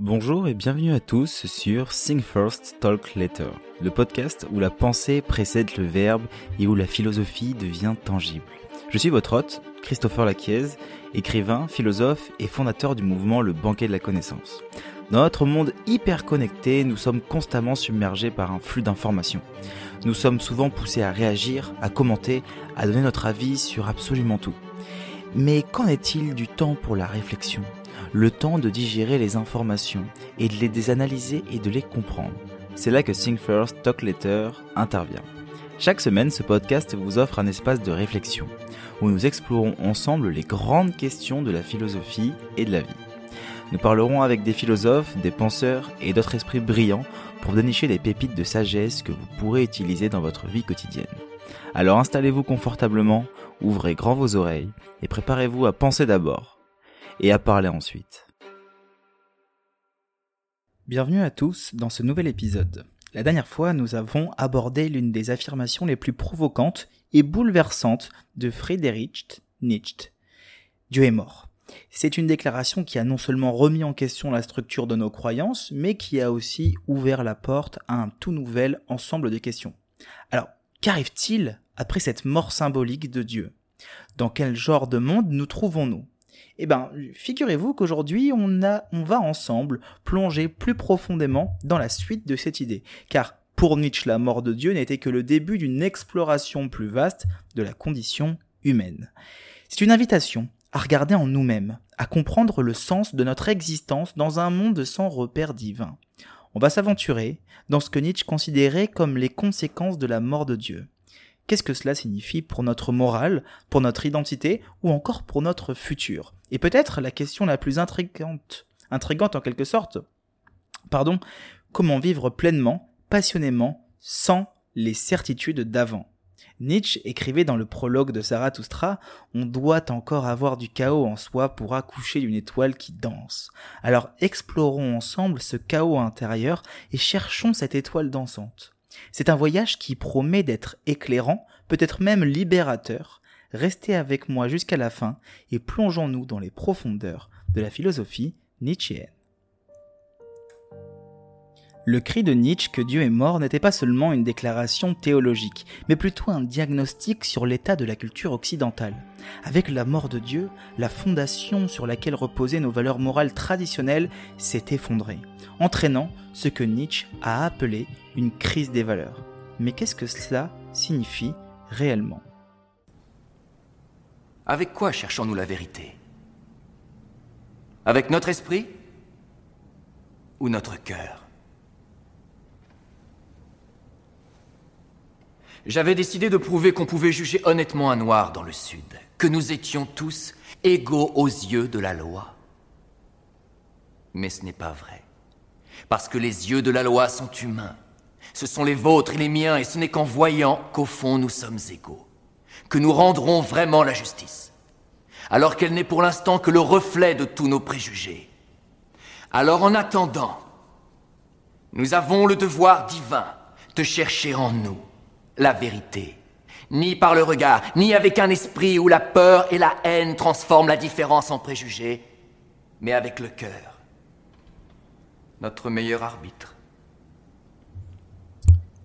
Bonjour et bienvenue à tous sur Think First, Talk Later, le podcast où la pensée précède le verbe et où la philosophie devient tangible. Je suis votre hôte, Christopher Laquiez, écrivain, philosophe et fondateur du mouvement Le Banquet de la Connaissance. Dans notre monde hyper connecté, nous sommes constamment submergés par un flux d'informations. Nous sommes souvent poussés à réagir, à commenter, à donner notre avis sur absolument tout. Mais qu'en est-il du temps pour la réflexion? Le temps de digérer les informations et de les analyser et de les comprendre. C'est là que Think First, Talk Later intervient. Chaque semaine, ce podcast vous offre un espace de réflexion où nous explorons ensemble les grandes questions de la philosophie et de la vie. Nous parlerons avec des philosophes, des penseurs et d'autres esprits brillants pour dénicher des pépites de sagesse que vous pourrez utiliser dans votre vie quotidienne. Alors installez-vous confortablement, ouvrez grand vos oreilles et préparez-vous à penser d'abord et à parler ensuite. Bienvenue à tous dans ce nouvel épisode. La dernière fois, nous avons abordé l'une des affirmations les plus provocantes et bouleversantes de Friedrich Nietzsche. Dieu est mort. C'est une déclaration qui a non seulement remis en question la structure de nos croyances, mais qui a aussi ouvert la porte à un tout nouvel ensemble de questions. Alors, qu'arrive-t-il après cette mort symbolique de Dieu? Dans quel genre de monde nous trouvons-nous? Eh ben, figurez-vous qu'aujourd'hui, on, on va ensemble plonger plus profondément dans la suite de cette idée. Car pour Nietzsche, la mort de Dieu n'était que le début d'une exploration plus vaste de la condition humaine. C'est une invitation à regarder en nous-mêmes, à comprendre le sens de notre existence dans un monde sans repère divin. On va s'aventurer dans ce que Nietzsche considérait comme les conséquences de la mort de Dieu. Qu'est-ce que cela signifie pour notre morale, pour notre identité ou encore pour notre futur? Et peut-être la question la plus intrigante, intrigante en quelque sorte, pardon, comment vivre pleinement, passionnément, sans les certitudes d'avant? Nietzsche écrivait dans le prologue de Zarathustra On doit encore avoir du chaos en soi pour accoucher d'une étoile qui danse. Alors explorons ensemble ce chaos intérieur et cherchons cette étoile dansante. C'est un voyage qui promet d'être éclairant, peut-être même libérateur. Restez avec moi jusqu'à la fin et plongeons-nous dans les profondeurs de la philosophie nietzschéenne. Le cri de Nietzsche que Dieu est mort n'était pas seulement une déclaration théologique, mais plutôt un diagnostic sur l'état de la culture occidentale. Avec la mort de Dieu, la fondation sur laquelle reposaient nos valeurs morales traditionnelles s'est effondrée, entraînant ce que Nietzsche a appelé une crise des valeurs. Mais qu'est-ce que cela signifie réellement? Avec quoi cherchons-nous la vérité? Avec notre esprit ou notre cœur? J'avais décidé de prouver qu'on pouvait juger honnêtement un noir dans le Sud, que nous étions tous égaux aux yeux de la loi. Mais ce n'est pas vrai. Parce que les yeux de la loi sont humains. Ce sont les vôtres et les miens, et ce n'est qu'en voyant qu'au fond nous sommes égaux, que nous rendrons vraiment la justice, alors qu'elle n'est pour l'instant que le reflet de tous nos préjugés. Alors en attendant, nous avons le devoir divin de chercher en nous la vérité. Ni par le regard, ni avec un esprit où la peur et la haine transforment la différence en préjugés, mais avec le cœur. Notre meilleur arbitre.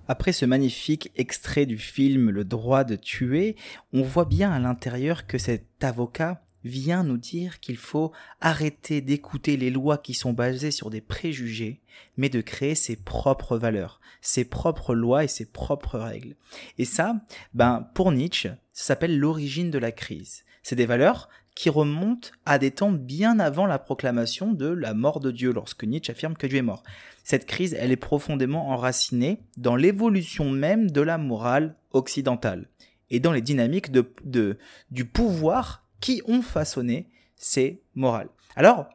Après ce magnifique extrait du film Le droit de tuer, on voit bien à l'intérieur que cet avocat vient nous dire qu'il faut arrêter d'écouter les lois qui sont basées sur des préjugés, mais de créer ses propres valeurs, ses propres lois et ses propres règles. Et ça, ben, pour Nietzsche, ça s'appelle l'origine de la crise. C'est des valeurs qui remontent à des temps bien avant la proclamation de la mort de Dieu, lorsque Nietzsche affirme que Dieu est mort. Cette crise, elle est profondément enracinée dans l'évolution même de la morale occidentale et dans les dynamiques de, de, du pouvoir qui ont façonné ces morales. Alors,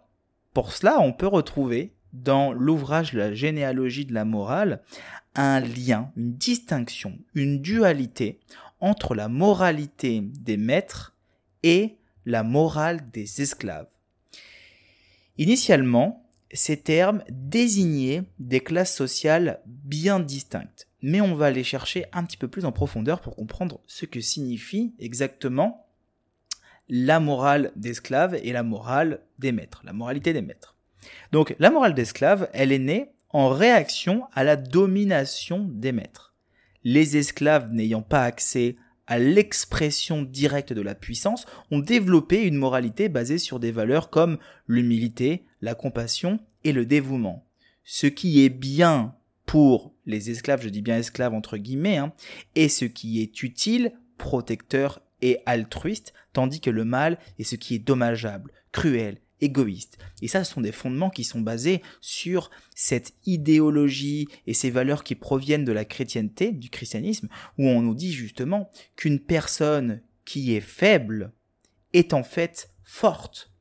pour cela, on peut retrouver dans l'ouvrage La généalogie de la morale un lien, une distinction, une dualité entre la moralité des maîtres et la morale des esclaves. Initialement, ces termes désignaient des classes sociales bien distinctes, mais on va les chercher un petit peu plus en profondeur pour comprendre ce que signifie exactement la morale d'esclave et la morale des maîtres, la moralité des maîtres. Donc la morale d'esclave, elle est née en réaction à la domination des maîtres. Les esclaves n'ayant pas accès à l'expression directe de la puissance ont développé une moralité basée sur des valeurs comme l'humilité, la compassion et le dévouement. Ce qui est bien pour les esclaves, je dis bien esclaves entre guillemets, hein, et ce qui est utile, protecteur et altruiste, tandis que le mal est ce qui est dommageable, cruel, égoïste. Et ça, ce sont des fondements qui sont basés sur cette idéologie et ces valeurs qui proviennent de la chrétienté, du christianisme, où on nous dit justement qu'une personne qui est faible est en fait forte.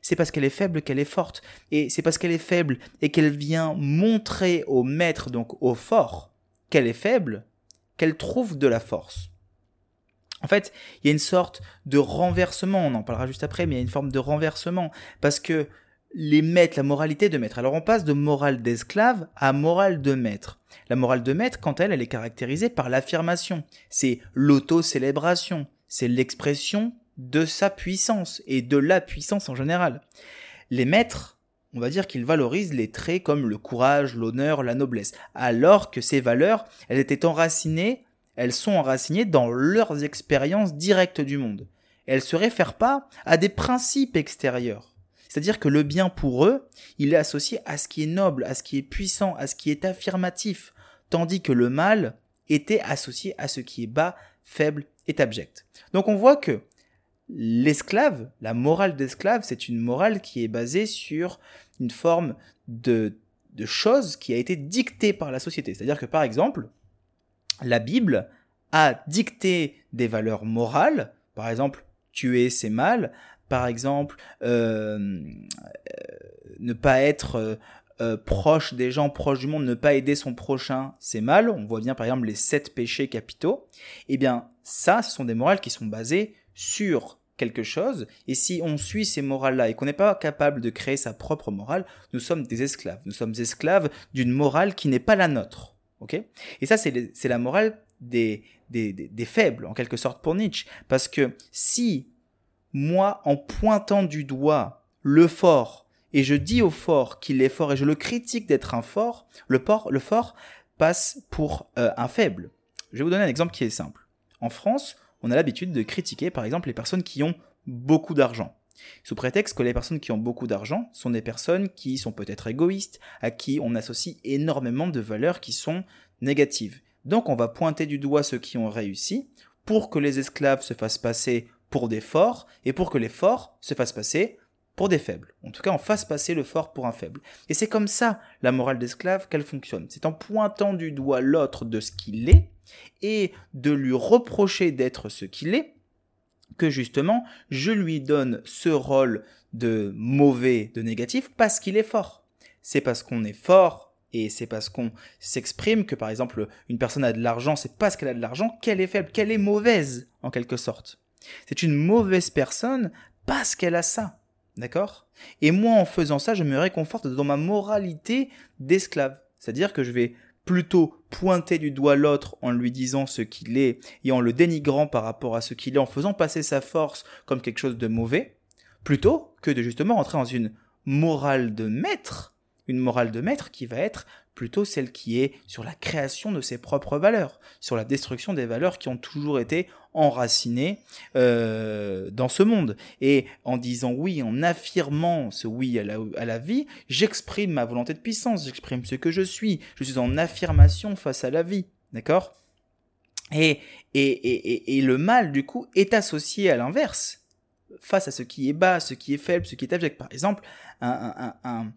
C'est parce qu'elle est faible qu'elle est forte. Et c'est parce qu'elle est faible et qu'elle vient montrer au maître, donc au fort, qu'elle est faible, qu'elle trouve de la force. En fait, il y a une sorte de renversement, on en parlera juste après, mais il y a une forme de renversement, parce que les maîtres, la moralité de maître. Alors on passe de morale d'esclave à morale de maître. La morale de maître, quant à elle, elle est caractérisée par l'affirmation. C'est l'auto-célébration. C'est l'expression de sa puissance et de la puissance en général. Les maîtres, on va dire qu'ils valorisent les traits comme le courage, l'honneur, la noblesse, alors que ces valeurs, elles étaient enracinées elles sont enracinées dans leurs expériences directes du monde. elles se réfèrent pas à des principes extérieurs. C'est-à-dire que le bien pour eux, il est associé à ce qui est noble, à ce qui est puissant, à ce qui est affirmatif, tandis que le mal était associé à ce qui est bas, faible et abject. Donc on voit que l'esclave, la morale d'esclave, c'est une morale qui est basée sur une forme de, de chose qui a été dictée par la société. C'est-à-dire que par exemple, la Bible a dicté des valeurs morales, par exemple, tuer c'est mal, par exemple, euh, euh, ne pas être euh, proche des gens, proche du monde, ne pas aider son prochain, c'est mal. On voit bien par exemple les sept péchés capitaux. Eh bien, ça, ce sont des morales qui sont basées sur quelque chose. Et si on suit ces morales-là et qu'on n'est pas capable de créer sa propre morale, nous sommes des esclaves. Nous sommes esclaves d'une morale qui n'est pas la nôtre. Ok? Et ça, c'est la morale des, faibles, en quelque sorte, pour Nietzsche. Parce que si moi, en pointant du doigt le fort, et je dis au fort qu'il est fort, et je le critique d'être un fort, le, fort, le fort passe pour euh, un faible. Je vais vous donner un exemple qui est simple. En France, on a l'habitude de critiquer, par exemple, les personnes qui ont beaucoup d'argent sous prétexte que les personnes qui ont beaucoup d'argent sont des personnes qui sont peut-être égoïstes, à qui on associe énormément de valeurs qui sont négatives. Donc on va pointer du doigt ceux qui ont réussi pour que les esclaves se fassent passer pour des forts et pour que les forts se fassent passer pour des faibles. En tout cas, on fasse passer le fort pour un faible. Et c'est comme ça la morale d'esclave qu'elle fonctionne. C'est en pointant du doigt l'autre de ce qu'il est et de lui reprocher d'être ce qu'il est que justement je lui donne ce rôle de mauvais, de négatif, parce qu'il est fort. C'est parce qu'on est fort et c'est parce qu'on s'exprime que par exemple une personne a de l'argent, c'est parce qu'elle a de l'argent qu'elle est faible, qu'elle est mauvaise en quelque sorte. C'est une mauvaise personne parce qu'elle a ça. D'accord? Et moi en faisant ça, je me réconforte dans ma moralité d'esclave. C'est-à-dire que je vais plutôt pointer du doigt l'autre en lui disant ce qu'il est et en le dénigrant par rapport à ce qu'il est, en faisant passer sa force comme quelque chose de mauvais, plutôt que de justement rentrer dans une morale de maître, une morale de maître qui va être plutôt celle qui est sur la création de ses propres valeurs, sur la destruction des valeurs qui ont toujours été enracinées euh, dans ce monde. Et en disant oui, en affirmant ce oui à la, vie, j'exprime ma volonté de puissance, j'exprime ce que je suis, je suis en affirmation face à la vie. D'accord? Et, et, et, et, le mal, du coup, est associé à l'inverse, face à ce qui est bas, ce qui est faible, ce qui est abject. Par exemple, un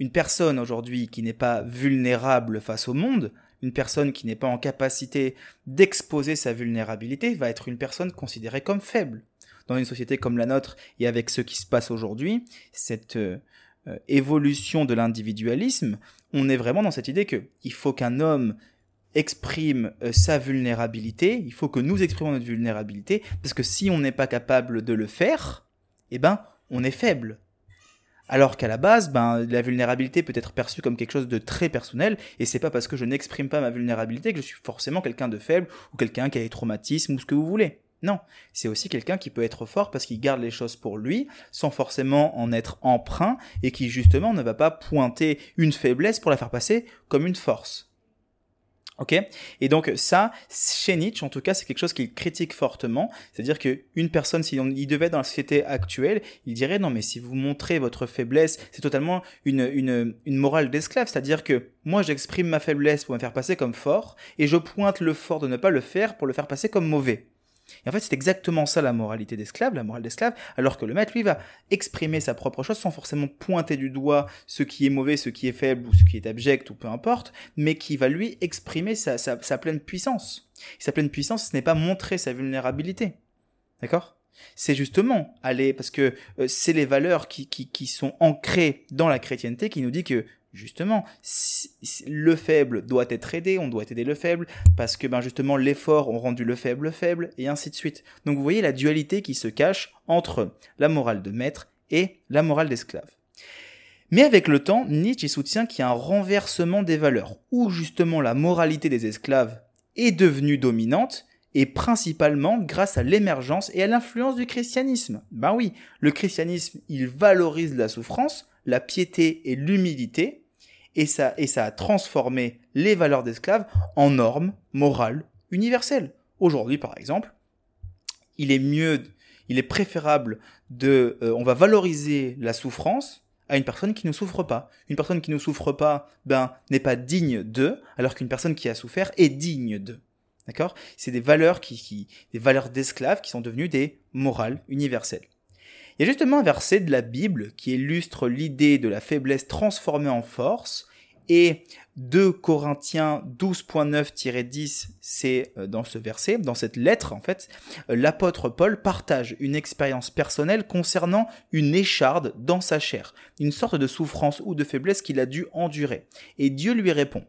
une personne aujourd'hui qui n'est pas vulnérable face au monde, une personne qui n'est pas en capacité d'exposer sa vulnérabilité va être une personne considérée comme faible. Dans une société comme la nôtre et avec ce qui se passe aujourd'hui, cette euh, évolution de l'individualisme, on est vraiment dans cette idée que il faut qu'un homme exprime euh, sa vulnérabilité, il faut que nous exprimons notre vulnérabilité, parce que si on n'est pas capable de le faire, eh ben, on est faible. Alors qu'à la base, ben, la vulnérabilité peut être perçue comme quelque chose de très personnel, et c'est pas parce que je n'exprime pas ma vulnérabilité que je suis forcément quelqu'un de faible, ou quelqu'un qui a des traumatismes, ou ce que vous voulez. Non, c'est aussi quelqu'un qui peut être fort parce qu'il garde les choses pour lui, sans forcément en être emprunt, et qui justement ne va pas pointer une faiblesse pour la faire passer comme une force. Ok? Et donc ça, chez Nietzsche, en tout cas, c'est quelque chose qu'il critique fortement. C'est-à-dire qu'une personne, si on y devait dans la société actuelle, il dirait non, mais si vous montrez votre faiblesse, c'est totalement une, une, une morale d'esclave. C'est-à-dire que moi, j'exprime ma faiblesse pour me faire passer comme fort, et je pointe le fort de ne pas le faire pour le faire passer comme mauvais. Et en fait, c'est exactement ça la moralité d'esclave, la morale d'esclave, alors que le maître, lui, va exprimer sa propre chose sans forcément pointer du doigt ce qui est mauvais, ce qui est faible ou ce qui est abject ou peu importe, mais qui va lui exprimer sa, sa, pleine puissance. Sa pleine puissance, ce n'est pas montrer sa vulnérabilité. D'accord? C'est justement aller, parce que euh, c'est les valeurs qui, qui, qui sont ancrées dans la chrétienté qui nous dit que justement, le faible doit être aidé, on doit aider le faible, parce que ben justement les forts ont rendu le faible faible, et ainsi de suite. Donc vous voyez la dualité qui se cache entre la morale de maître et la morale d'esclave. Mais avec le temps, Nietzsche soutient qu'il y a un renversement des valeurs, où justement la moralité des esclaves est devenue dominante, et principalement grâce à l'émergence et à l'influence du christianisme. Ben oui, le christianisme, il valorise la souffrance, la piété et l'humilité, et ça, et ça a transformé les valeurs d'esclaves en normes morales universelles. Aujourd'hui, par exemple, il est mieux, il est préférable de, euh, on va valoriser la souffrance à une personne qui ne souffre pas. Une personne qui ne souffre pas, ben, n'est pas digne d'eux, alors qu'une personne qui a souffert est digne d'eux. D'accord? C'est des valeurs qui, qui des valeurs d'esclaves qui sont devenues des morales universelles. Il y a justement un verset de la Bible qui illustre l'idée de la faiblesse transformée en force. Et 2 Corinthiens 12.9-10, c'est euh, dans ce verset, dans cette lettre en fait, euh, l'apôtre Paul partage une expérience personnelle concernant une écharde dans sa chair, une sorte de souffrance ou de faiblesse qu'il a dû endurer. Et Dieu lui répond,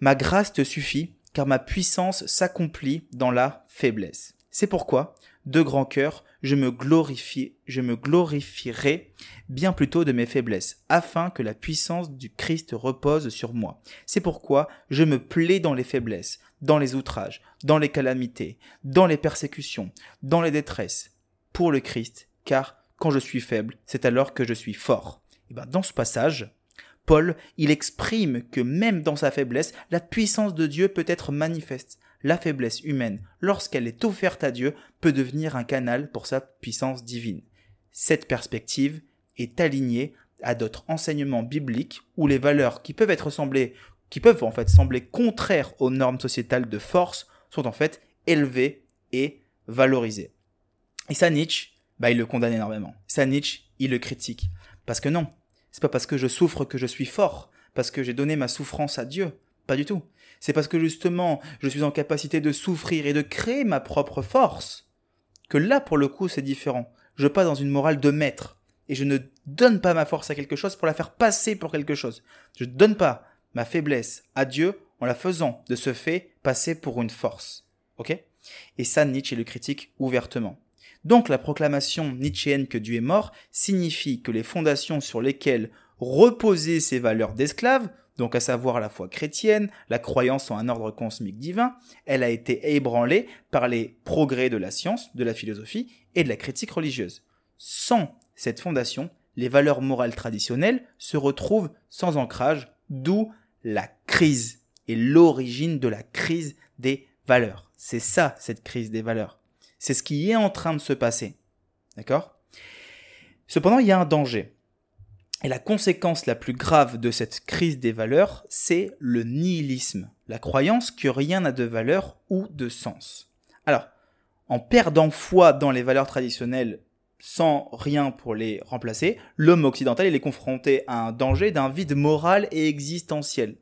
Ma grâce te suffit, car ma puissance s'accomplit dans la faiblesse. C'est pourquoi, de grand cœur, je me glorifie, je me glorifierai bien plutôt de mes faiblesses, afin que la puissance du Christ repose sur moi. C'est pourquoi je me plais dans les faiblesses, dans les outrages, dans les calamités, dans les persécutions, dans les détresses, pour le Christ, car quand je suis faible, c'est alors que je suis fort. Et ben, dans ce passage, Paul, il exprime que même dans sa faiblesse, la puissance de Dieu peut être manifeste la faiblesse humaine, lorsqu'elle est offerte à Dieu, peut devenir un canal pour sa puissance divine. Cette perspective est alignée à d'autres enseignements bibliques où les valeurs qui peuvent être semblées, qui peuvent en fait sembler contraires aux normes sociétales de force, sont en fait élevées et valorisées. Et ça, Nietzsche, bah, il le condamne énormément. Ça, Nietzsche, il le critique. Parce que non, c'est pas parce que je souffre que je suis fort, parce que j'ai donné ma souffrance à Dieu. Pas du tout. C'est parce que justement, je suis en capacité de souffrir et de créer ma propre force, que là, pour le coup, c'est différent. Je passe dans une morale de maître, et je ne donne pas ma force à quelque chose pour la faire passer pour quelque chose. Je ne donne pas ma faiblesse à Dieu en la faisant de ce fait passer pour une force. Ok? Et ça, Nietzsche le critique ouvertement. Donc la proclamation nietzschéenne que Dieu est mort signifie que les fondations sur lesquelles reposaient ces valeurs d'esclaves donc à savoir la foi chrétienne, la croyance en un ordre cosmique divin, elle a été ébranlée par les progrès de la science, de la philosophie et de la critique religieuse. Sans cette fondation, les valeurs morales traditionnelles se retrouvent sans ancrage, d'où la crise et l'origine de la crise des valeurs. C'est ça, cette crise des valeurs. C'est ce qui est en train de se passer. D'accord? Cependant, il y a un danger. Et la conséquence la plus grave de cette crise des valeurs, c'est le nihilisme, la croyance que rien n'a de valeur ou de sens. Alors, en perdant foi dans les valeurs traditionnelles sans rien pour les remplacer, l'homme occidental est confronté à un danger d'un vide moral et existentiel.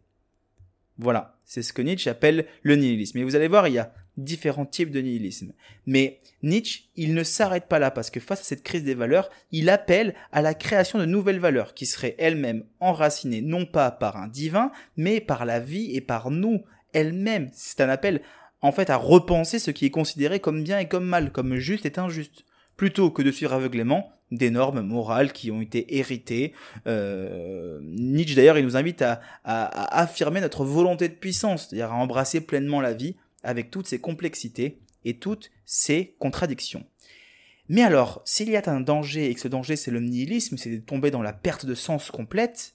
Voilà, c'est ce que Nietzsche appelle le nihilisme. Et vous allez voir, il y a différents types de nihilisme. Mais Nietzsche, il ne s'arrête pas là parce que face à cette crise des valeurs, il appelle à la création de nouvelles valeurs qui seraient elles-mêmes enracinées non pas par un divin, mais par la vie et par nous elles-mêmes. C'est un appel en fait à repenser ce qui est considéré comme bien et comme mal, comme juste et injuste, plutôt que de suivre aveuglément des normes morales qui ont été héritées. Euh, Nietzsche d'ailleurs, il nous invite à, à affirmer notre volonté de puissance, c'est-à-dire à embrasser pleinement la vie avec toutes ses complexités et toutes ces contradictions. Mais alors, s'il y a un danger et que ce danger c'est le nihilisme, c'est de tomber dans la perte de sens complète,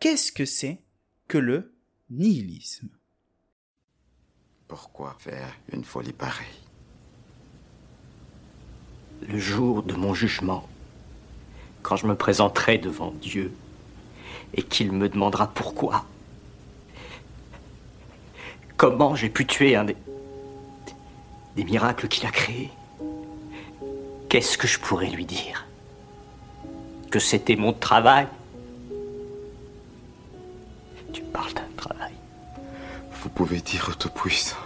qu'est-ce que c'est que le nihilisme? Pourquoi faire une folie pareille? Le jour de mon jugement, quand je me présenterai devant Dieu et qu'il me demandera pourquoi, comment j'ai pu tuer un des, des miracles qu'il a créés, qu'est-ce que je pourrais lui dire? Que c'était mon travail Tu parles d'un travail. Vous pouvez dire au Tout-Puissant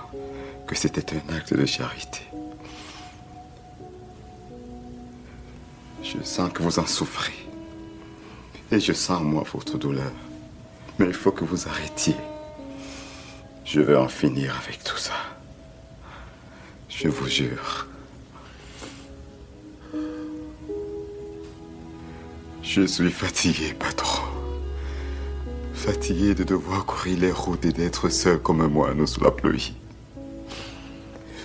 que c'était un acte de charité. Je sens que vous en souffrez. Et je sens, moi, votre douleur. Mais il faut que vous arrêtiez. Je vais en finir avec tout ça. Je vous jure. Je suis fatigué, patron. Fatigué de devoir courir les routes et d'être seul comme un moineau sous la pluie.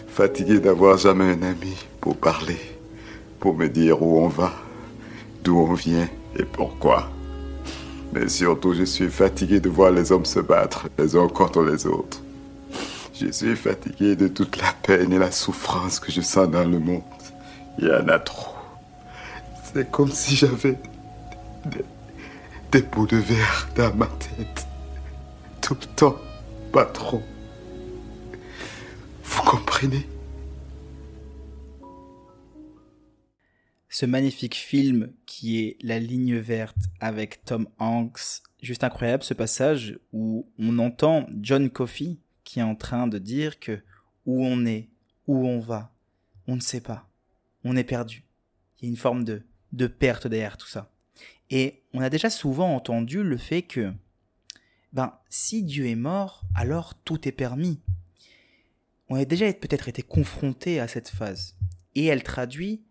Fatigué d'avoir jamais un ami pour parler, pour me dire où on va, d'où on vient et pourquoi. Mais surtout, je suis fatigué de voir les hommes se battre les uns contre les autres. Je suis fatigué de toute la peine et la souffrance que je sens dans le monde. Il y en a trop. C'est comme si j'avais des, des bouts de verre dans ma tête. Tout le temps, pas trop. Vous comprenez? Ce magnifique film qui est La ligne verte avec Tom Hanks, juste incroyable ce passage où on entend John Coffey qui est en train de dire que où on est, où on va, on ne sait pas, on est perdu. Il y a une forme de, de perte derrière tout ça. Et on a déjà souvent entendu le fait que, ben, si Dieu est mort, alors tout est permis. On a déjà peut-être été confronté à cette phase. Et elle traduit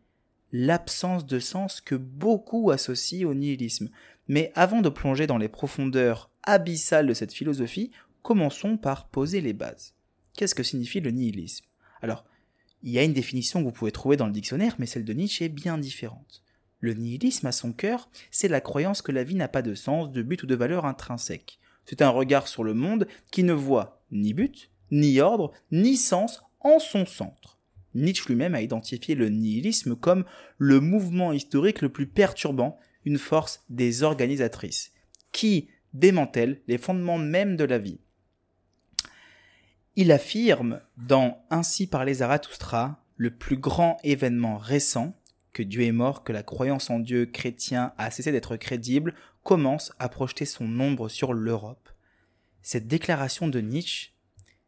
l'absence de sens que beaucoup associent au nihilisme. Mais avant de plonger dans les profondeurs abyssales de cette philosophie, commençons par poser les bases. Qu'est-ce que signifie le nihilisme? Alors, il y a une définition que vous pouvez trouver dans le dictionnaire, mais celle de Nietzsche est bien différente. Le nihilisme, à son cœur, c'est la croyance que la vie n'a pas de sens, de but ou de valeur intrinsèque. C'est un regard sur le monde qui ne voit ni but, ni ordre, ni sens en son centre. Nietzsche lui-même a identifié le nihilisme comme le mouvement historique le plus perturbant, une force désorganisatrice, qui démantèle les fondements même de la vie. Il affirme dans Ainsi par les Zarathustra, le plus grand événement récent, que Dieu est mort, que la croyance en Dieu chrétien a cessé d'être crédible, commence à projeter son ombre sur l'Europe. Cette déclaration de Nietzsche,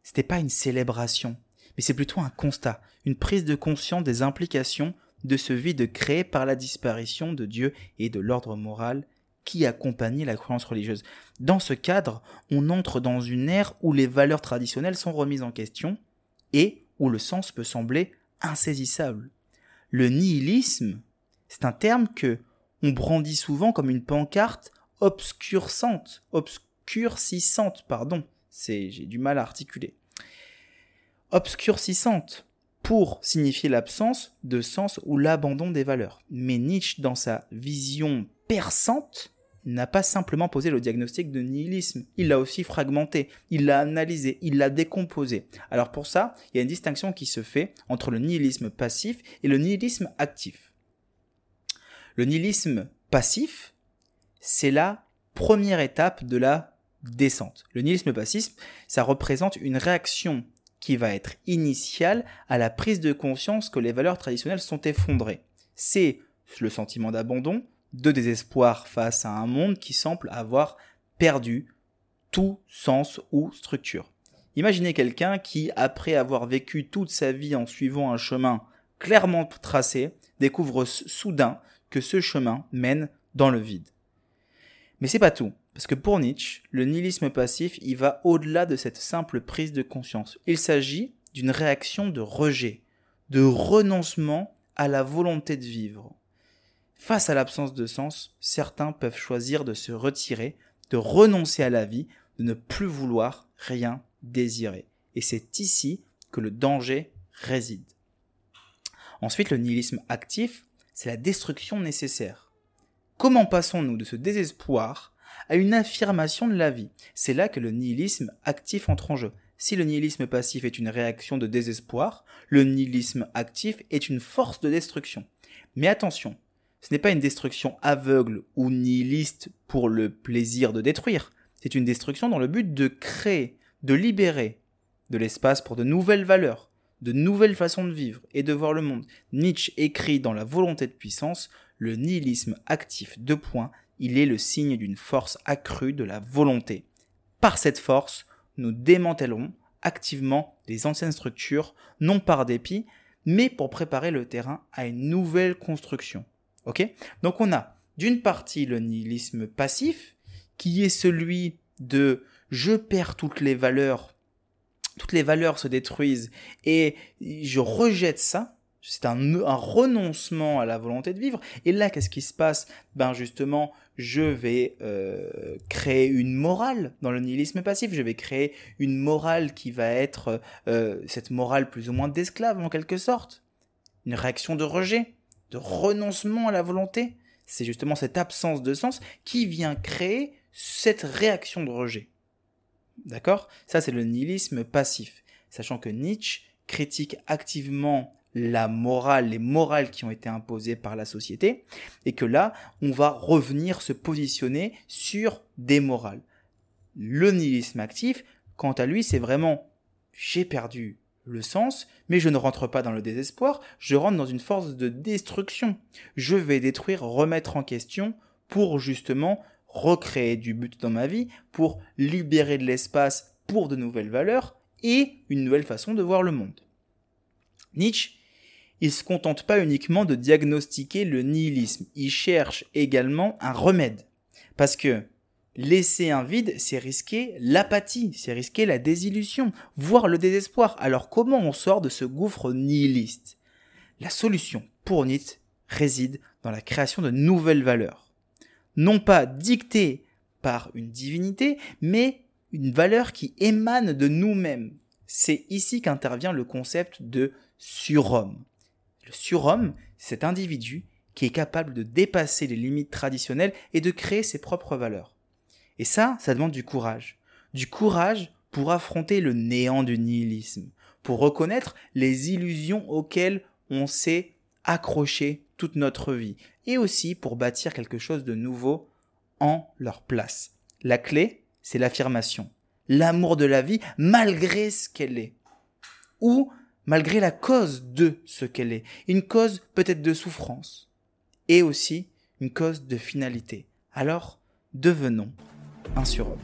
c'était pas une célébration, mais c'est plutôt un constat, une prise de conscience des implications de ce vide créé par la disparition de Dieu et de l'ordre moral qui accompagnait la croyance religieuse. Dans ce cadre, on entre dans une ère où les valeurs traditionnelles sont remises en question et où le sens peut sembler insaisissable. Le nihilisme, c'est un terme que on brandit souvent comme une pancarte obscurcissante, pardon. J'ai du mal à articuler obscurcissante pour signifier l'absence de sens ou l'abandon des valeurs. Mais Nietzsche, dans sa vision perçante, n'a pas simplement posé le diagnostic de nihilisme, il l'a aussi fragmenté, il l'a analysé, il l'a décomposé. Alors pour ça, il y a une distinction qui se fait entre le nihilisme passif et le nihilisme actif. Le nihilisme passif, c'est la première étape de la descente. Le nihilisme passif, ça représente une réaction qui va être initial à la prise de conscience que les valeurs traditionnelles sont effondrées. C'est le sentiment d'abandon, de désespoir face à un monde qui semble avoir perdu tout sens ou structure. Imaginez quelqu'un qui, après avoir vécu toute sa vie en suivant un chemin clairement tracé, découvre soudain que ce chemin mène dans le vide. Mais c'est pas tout. Parce que pour Nietzsche, le nihilisme passif, il va au-delà de cette simple prise de conscience. Il s'agit d'une réaction de rejet, de renoncement à la volonté de vivre. Face à l'absence de sens, certains peuvent choisir de se retirer, de renoncer à la vie, de ne plus vouloir rien désirer. Et c'est ici que le danger réside. Ensuite, le nihilisme actif, c'est la destruction nécessaire. Comment passons-nous de ce désespoir à une affirmation de la vie C'est là que le nihilisme actif entre en jeu. Si le nihilisme passif est une réaction de désespoir, le nihilisme actif est une force de destruction. Mais attention, ce n'est pas une destruction aveugle ou nihiliste pour le plaisir de détruire. C'est une destruction dans le but de créer, de libérer de l'espace pour de nouvelles valeurs, de nouvelles façons de vivre et de voir le monde. Nietzsche écrit dans La volonté de puissance, le nihilisme actif de point, il est le signe d'une force accrue de la volonté. Par cette force, nous démantellerons activement les anciennes structures, non par dépit, mais pour préparer le terrain à une nouvelle construction. Ok? Donc on a d'une partie le nihilisme passif, qui est celui de je perds toutes les valeurs, toutes les valeurs se détruisent et je rejette ça. C'est un, un, renoncement à la volonté de vivre. Et là, qu'est-ce qui se passe? Ben justement, je vais euh, créer une morale dans le nihilisme passif. Je vais créer une morale qui va être euh, cette morale plus ou moins d'esclave en quelque sorte. Une réaction de rejet, de renoncement à la volonté. C'est justement cette absence de sens qui vient créer cette réaction de rejet. D'accord? Ça, c'est le nihilisme passif. Sachant que Nietzsche critique activement la morale, les morales qui ont été imposées par la société, et que là, on va revenir se positionner sur des morales. Le nihilisme actif, quant à lui, c'est vraiment j'ai perdu le sens, mais je ne rentre pas dans le désespoir, je rentre dans une force de destruction. Je vais détruire, remettre en question pour justement recréer du but dans ma vie, pour libérer de l'espace pour de nouvelles valeurs et une nouvelle façon de voir le monde. Nietzsche, il se contente pas uniquement de diagnostiquer le nihilisme, il cherche également un remède. Parce que laisser un vide, c'est risquer l'apathie, c'est risquer la désillusion, voire le désespoir. Alors comment on sort de ce gouffre nihiliste? La solution pour Nietzsche réside dans la création de nouvelles valeurs. Non pas dictées par une divinité, mais une valeur qui émane de nous-mêmes. C'est ici qu'intervient le concept de surhomme. Surhomme, cet individu qui est capable de dépasser les limites traditionnelles et de créer ses propres valeurs. Et ça, ça demande du courage. Du courage pour affronter le néant du nihilisme, pour reconnaître les illusions auxquelles on s'est accroché toute notre vie, et aussi pour bâtir quelque chose de nouveau en leur place. La clé, c'est l'affirmation, l'amour de la vie malgré ce qu'elle est, ou malgré la cause de ce qu'elle est. Une cause peut-être de souffrance et aussi une cause de finalité. Alors, devenons un surhomme.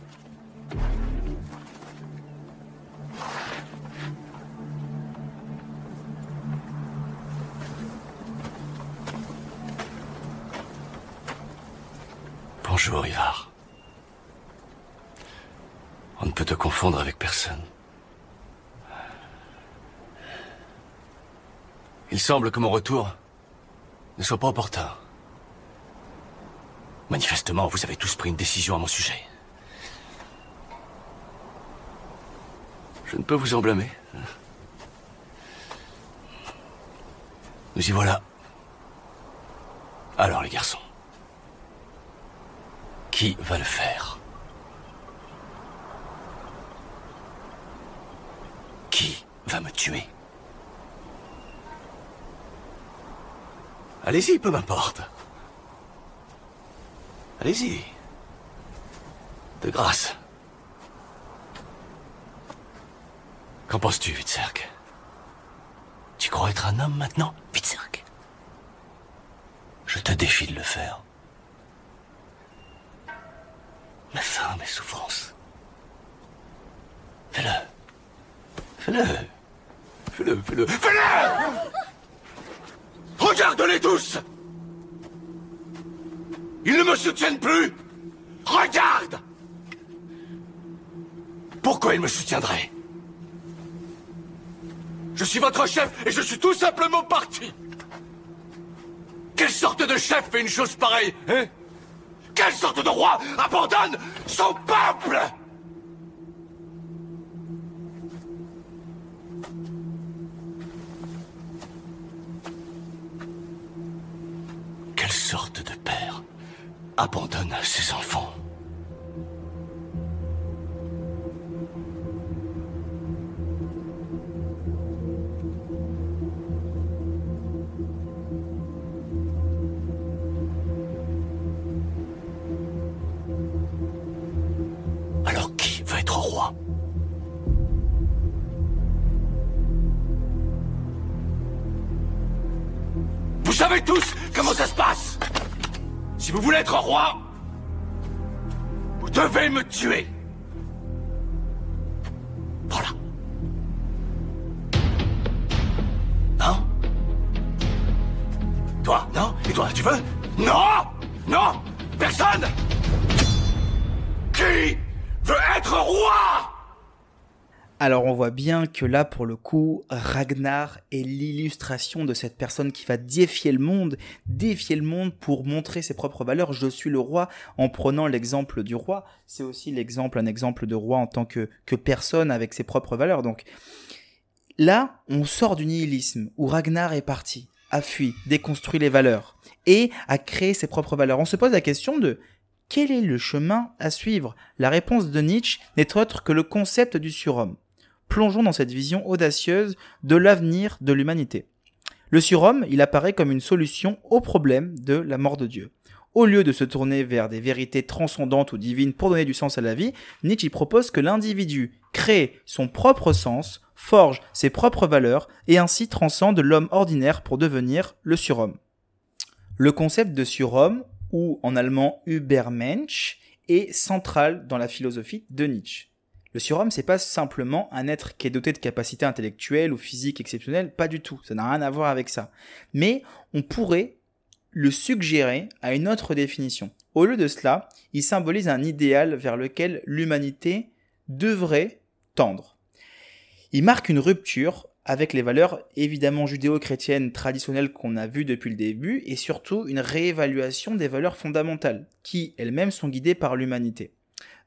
Bonjour, Ivar. On ne peut te confondre avec personne. Il semble que mon retour ne soit pas opportun. Manifestement, vous avez tous pris une décision à mon sujet. Je ne peux vous en blâmer. Nous y voilà. Alors, les garçons, qui va le faire? Qui va me tuer? Allez-y, peu m'importe. Allez-y. De grâce. Qu'en penses-tu, Witzerk Tu crois être un homme maintenant, Witzerk Je te défie de le faire. Ma faim, mes souffrances. Fais-le. Fais-le. Fais-le, fais-le. Fais-le Regarde-les tous. Ils ne me soutiennent plus. Regarde. Pourquoi ils me soutiendraient? Je suis votre chef et je suis tout simplement parti. Quelle sorte de chef fait une chose pareille, hein? Quelle sorte de roi abandonne son peuple? de père abandonne ses enfants. Me tuer. Bien que là pour le coup Ragnar est l'illustration de cette personne qui va défier le monde, défier le monde pour montrer ses propres valeurs. Je suis le roi en prenant l'exemple du roi. C'est aussi l'exemple, un exemple de roi en tant que, que personne avec ses propres valeurs. Donc là, on sort du nihilisme où Ragnar est parti, a fui, déconstruit les valeurs et a créé ses propres valeurs. On se pose la question de quel est le chemin à suivre? La réponse de Nietzsche n'est autre que le concept du surhomme. Plongeons dans cette vision audacieuse de l'avenir de l'humanité. Le surhomme, il apparaît comme une solution au problème de la mort de Dieu. Au lieu de se tourner vers des vérités transcendantes ou divines pour donner du sens à la vie, Nietzsche propose que l'individu crée son propre sens, forge ses propres valeurs et ainsi transcende l'homme ordinaire pour devenir le surhomme. Le concept de surhomme, ou en allemand Übermensch, est central dans la philosophie de Nietzsche. Le surhomme, c'est pas simplement un être qui est doté de capacités intellectuelles ou physiques exceptionnelles, pas du tout, ça n'a rien à voir avec ça. Mais on pourrait le suggérer à une autre définition. Au lieu de cela, il symbolise un idéal vers lequel l'humanité devrait tendre. Il marque une rupture avec les valeurs évidemment judéo-chrétiennes traditionnelles qu'on a vues depuis le début, et surtout une réévaluation des valeurs fondamentales, qui elles-mêmes sont guidées par l'humanité.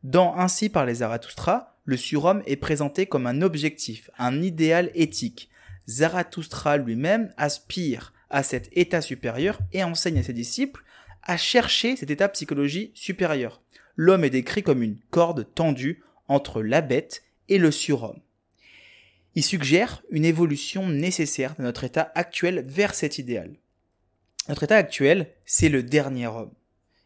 Dans Ainsi par les Zarathustra, le surhomme est présenté comme un objectif, un idéal éthique. Zarathustra lui-même aspire à cet état supérieur et enseigne à ses disciples à chercher cet état psychologie supérieur. L'homme est décrit comme une corde tendue entre la bête et le surhomme. Il suggère une évolution nécessaire de notre état actuel vers cet idéal. Notre état actuel, c'est le dernier homme.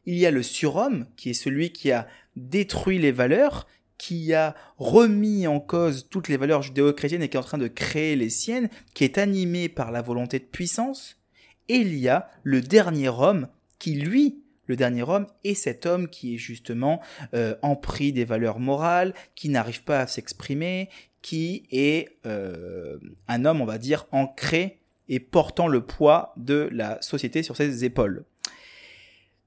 Il y a le surhomme, qui est celui qui a détruit les valeurs, qui a remis en cause toutes les valeurs judéo-chrétiennes et qui est en train de créer les siennes, qui est animé par la volonté de puissance. Et il y a le dernier homme, qui lui, le dernier homme, est cet homme qui est justement euh, empris des valeurs morales, qui n'arrive pas à s'exprimer, qui est euh, un homme, on va dire, ancré et portant le poids de la société sur ses épaules.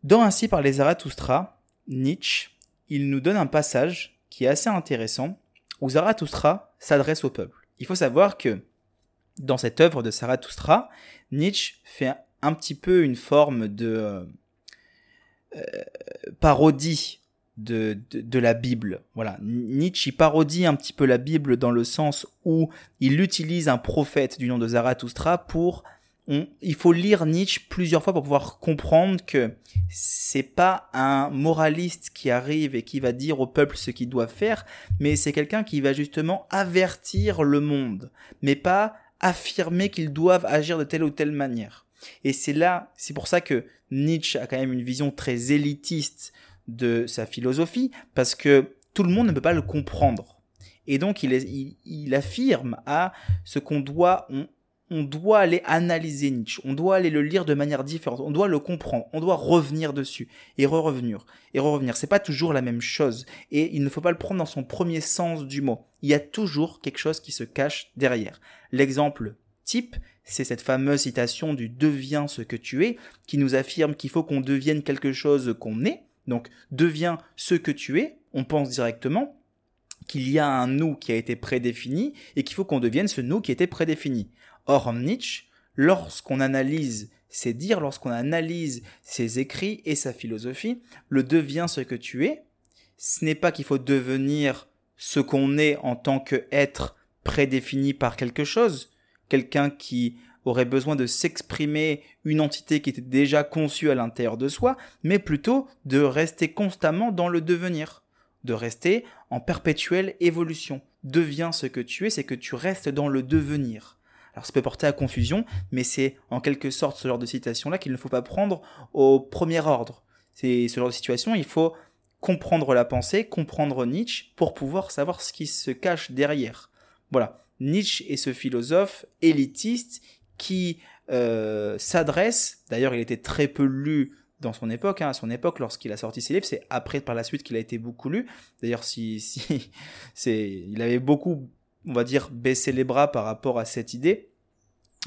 Dans Ainsi par les Zarathustra, Nietzsche, il nous donne un passage qui est assez intéressant, où Zarathustra s'adresse au peuple. Il faut savoir que dans cette œuvre de Zarathustra, Nietzsche fait un petit peu une forme de euh, parodie de, de, de, la Bible. Voilà, Nietzsche parodie un petit peu la Bible dans le sens où il utilise un prophète du nom de Zarathustra pour il faut lire Nietzsche plusieurs fois pour pouvoir comprendre que c'est pas un moraliste qui arrive et qui va dire au peuple ce qu'il doit faire, mais c'est quelqu'un qui va justement avertir le monde, mais pas affirmer qu'ils doivent agir de telle ou telle manière. Et c'est là, c'est pour ça que Nietzsche a quand même une vision très élitiste de sa philosophie, parce que tout le monde ne peut pas le comprendre. Et donc il, affirme à ce qu'on doit, on doit aller analyser Nietzsche, on doit aller le lire de manière différente, on doit le comprendre, on doit revenir dessus et re-revenir et re-revenir. C'est pas toujours la même chose et il ne faut pas le prendre dans son premier sens du mot. Il y a toujours quelque chose qui se cache derrière. L'exemple type, c'est cette fameuse citation du deviens ce que tu es qui nous affirme qu'il faut qu'on devienne quelque chose qu'on est. Donc deviens ce que tu es, on pense directement qu'il y a un nous qui a été prédéfini et qu'il faut qu'on devienne ce nous qui était prédéfini. Or, Nietzsche, lorsqu'on analyse ses dires, lorsqu'on analyse ses écrits et sa philosophie, le devient ce que tu es. Ce n'est pas qu'il faut devenir ce qu'on est en tant qu'être prédéfini par quelque chose, quelqu'un qui aurait besoin de s'exprimer une entité qui était déjà conçue à l'intérieur de soi, mais plutôt de rester constamment dans le devenir, de rester en perpétuelle évolution. Deviens ce que tu es, c'est que tu restes dans le devenir. Alors ça peut porter à confusion, mais c'est en quelque sorte ce genre de citation-là qu'il ne faut pas prendre au premier ordre. C'est ce genre de situation, il faut comprendre la pensée, comprendre Nietzsche pour pouvoir savoir ce qui se cache derrière. Voilà, Nietzsche est ce philosophe élitiste qui euh, s'adresse, d'ailleurs il était très peu lu dans son époque, hein, à son époque lorsqu'il a sorti ses livres, c'est après par la suite qu'il a été beaucoup lu. D'ailleurs si, si il avait beaucoup, on va dire, baissé les bras par rapport à cette idée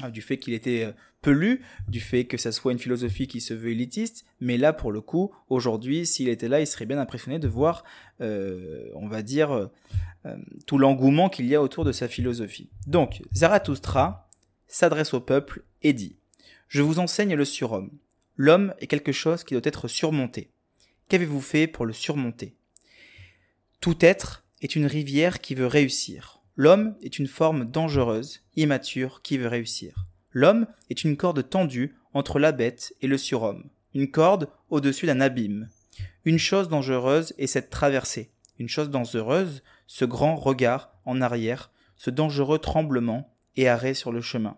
euh, du fait qu'il était euh, peu lu, du fait que ça soit une philosophie qui se veut élitiste, mais là pour le coup, aujourd'hui, s'il était là, il serait bien impressionné de voir, euh, on va dire, tout l'engouement qu'il y a autour de sa philosophie. Donc, Zarathustra s'adresse au peuple et dit Je vous enseigne le surhomme. L'homme est quelque chose qui doit être surmonté. Qu'avez-vous fait pour le surmonter? Tout être est une rivière qui veut réussir. L'homme est une forme dangereuse, immature, qui veut réussir. L'homme est une corde tendue entre la bête et le surhomme, une corde au-dessus d'un abîme. Une chose dangereuse est cette traversée, une chose dangereuse, ce grand regard en arrière, ce dangereux tremblement et arrêt sur le chemin.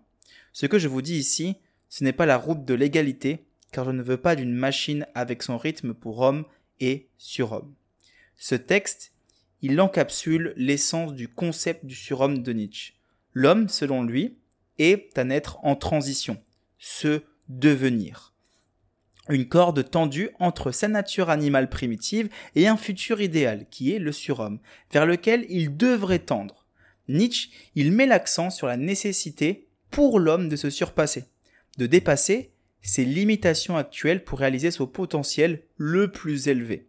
Ce que je vous dis ici, ce n'est pas la route de l'égalité, car je ne veux pas d'une machine avec son rythme pour homme et surhomme. Ce texte, il encapsule l'essence du concept du surhomme de Nietzsche. L'homme, selon lui, est un être en transition, ce devenir. Une corde tendue entre sa nature animale primitive et un futur idéal, qui est le surhomme, vers lequel il devrait tendre. Nietzsche, il met l'accent sur la nécessité pour l'homme de se surpasser, de dépasser ses limitations actuelles pour réaliser son potentiel le plus élevé.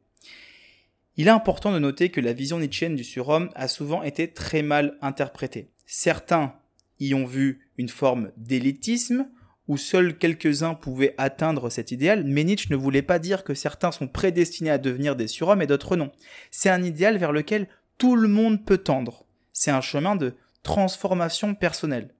Il est important de noter que la vision nietzschéenne du surhomme a souvent été très mal interprétée. Certains y ont vu une forme d'élitisme, où seuls quelques-uns pouvaient atteindre cet idéal, mais Nietzsche ne voulait pas dire que certains sont prédestinés à devenir des surhommes et d'autres non. C'est un idéal vers lequel tout le monde peut tendre. C'est un chemin de transformation personnelle.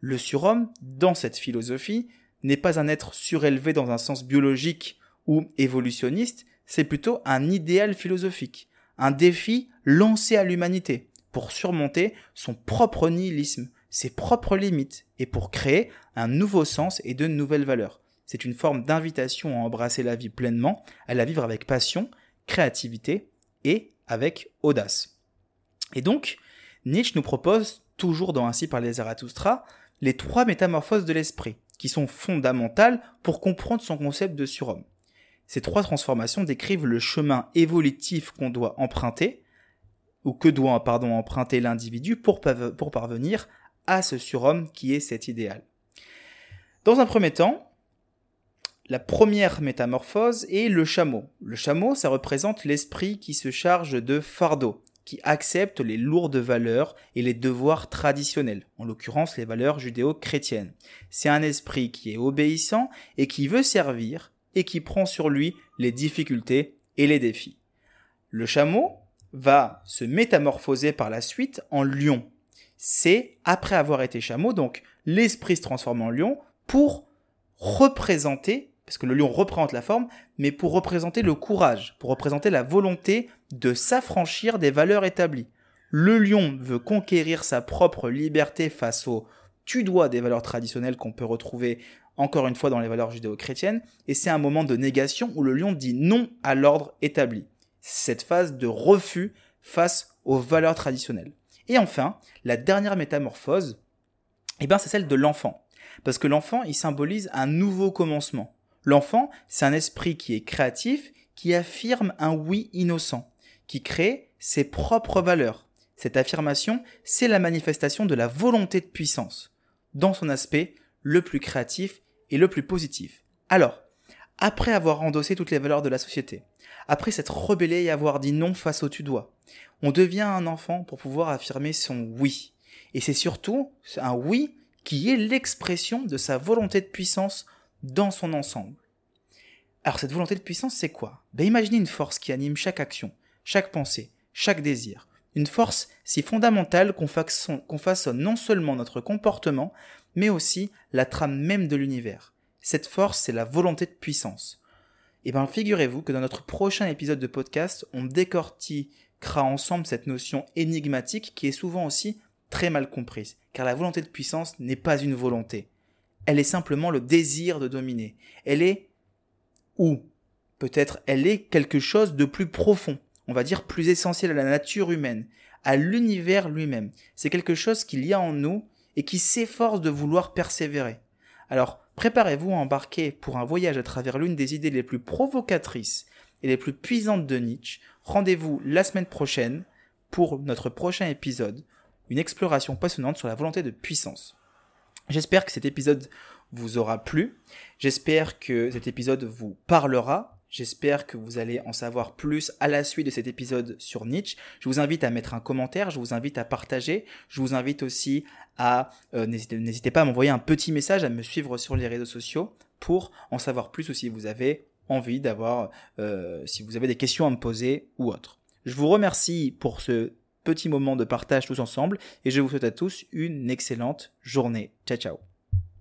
Le surhomme, dans cette philosophie, n'est pas un être surélevé dans un sens biologique ou évolutionniste, c'est plutôt un idéal philosophique, un défi lancé à l'humanité pour surmonter son propre nihilisme, ses propres limites et pour créer un nouveau sens et de nouvelles valeurs. C'est une forme d'invitation à embrasser la vie pleinement, à la vivre avec passion, créativité et avec audace. Et donc, Nietzsche nous propose, toujours dans Ainsi par les Zarathustra, les trois métamorphoses de l'esprit, qui sont fondamentales pour comprendre son concept de surhomme. Ces trois transformations décrivent le chemin évolutif qu'on doit emprunter, ou que doit pardon, emprunter l'individu pour, pour parvenir à ce surhomme qui est cet idéal. Dans un premier temps, la première métamorphose est le chameau. Le chameau, ça représente l'esprit qui se charge de fardeau, qui accepte les lourdes valeurs et les devoirs traditionnels, en l'occurrence les valeurs judéo-chrétiennes. C'est un esprit qui est obéissant et qui veut servir et qui prend sur lui les difficultés et les défis. Le chameau va se métamorphoser par la suite en lion, c'est après avoir été chameau, donc l'esprit se transforme en lion pour représenter, parce que le lion représente la forme, mais pour représenter le courage, pour représenter la volonté de s'affranchir des valeurs établies. Le lion veut conquérir sa propre liberté face au tu-dois des valeurs traditionnelles qu'on peut retrouver encore une fois dans les valeurs judéo-chrétiennes, et c'est un moment de négation où le lion dit non à l'ordre établi. Cette phase de refus face aux valeurs traditionnelles. Et enfin, la dernière métamorphose, eh ben, c'est celle de l'enfant. Parce que l'enfant, il symbolise un nouveau commencement. L'enfant, c'est un esprit qui est créatif, qui affirme un oui innocent, qui crée ses propres valeurs. Cette affirmation, c'est la manifestation de la volonté de puissance, dans son aspect le plus créatif et le plus positif. Alors, après avoir endossé toutes les valeurs de la société, après s'être rebellé et avoir dit non face au tu-dois, on devient un enfant pour pouvoir affirmer son oui. Et c'est surtout un oui qui est l'expression de sa volonté de puissance dans son ensemble. Alors cette volonté de puissance, c'est quoi? Ben, Imaginez une force qui anime chaque action, chaque pensée, chaque désir. Une force si fondamentale qu'on façonne non seulement notre comportement, mais aussi la trame même de l'univers. Cette force, c'est la volonté de puissance. Et eh bien, figurez-vous que dans notre prochain épisode de podcast, on décortiquera ensemble cette notion énigmatique qui est souvent aussi très mal comprise. Car la volonté de puissance n'est pas une volonté. Elle est simplement le désir de dominer. Elle est, ou peut-être elle est quelque chose de plus profond, on va dire plus essentiel à la nature humaine, à l'univers lui-même. C'est quelque chose qu'il y a en nous et qui s'efforce de vouloir persévérer. Alors, préparez-vous à embarquer pour un voyage à travers l'une des idées les plus provocatrices et les plus puissantes de Nietzsche. Rendez-vous la semaine prochaine pour notre prochain épisode, une exploration passionnante sur la volonté de puissance. J'espère que cet épisode vous aura plu. J'espère que cet épisode vous parlera J'espère que vous allez en savoir plus à la suite de cet épisode sur Nietzsche. Je vous invite à mettre un commentaire, je vous invite à partager, je vous invite aussi à euh, n'hésitez pas à m'envoyer un petit message, à me suivre sur les réseaux sociaux pour en savoir plus ou si vous avez envie d'avoir, euh, si vous avez des questions à me poser ou autre. Je vous remercie pour ce petit moment de partage tous ensemble et je vous souhaite à tous une excellente journée. Ciao ciao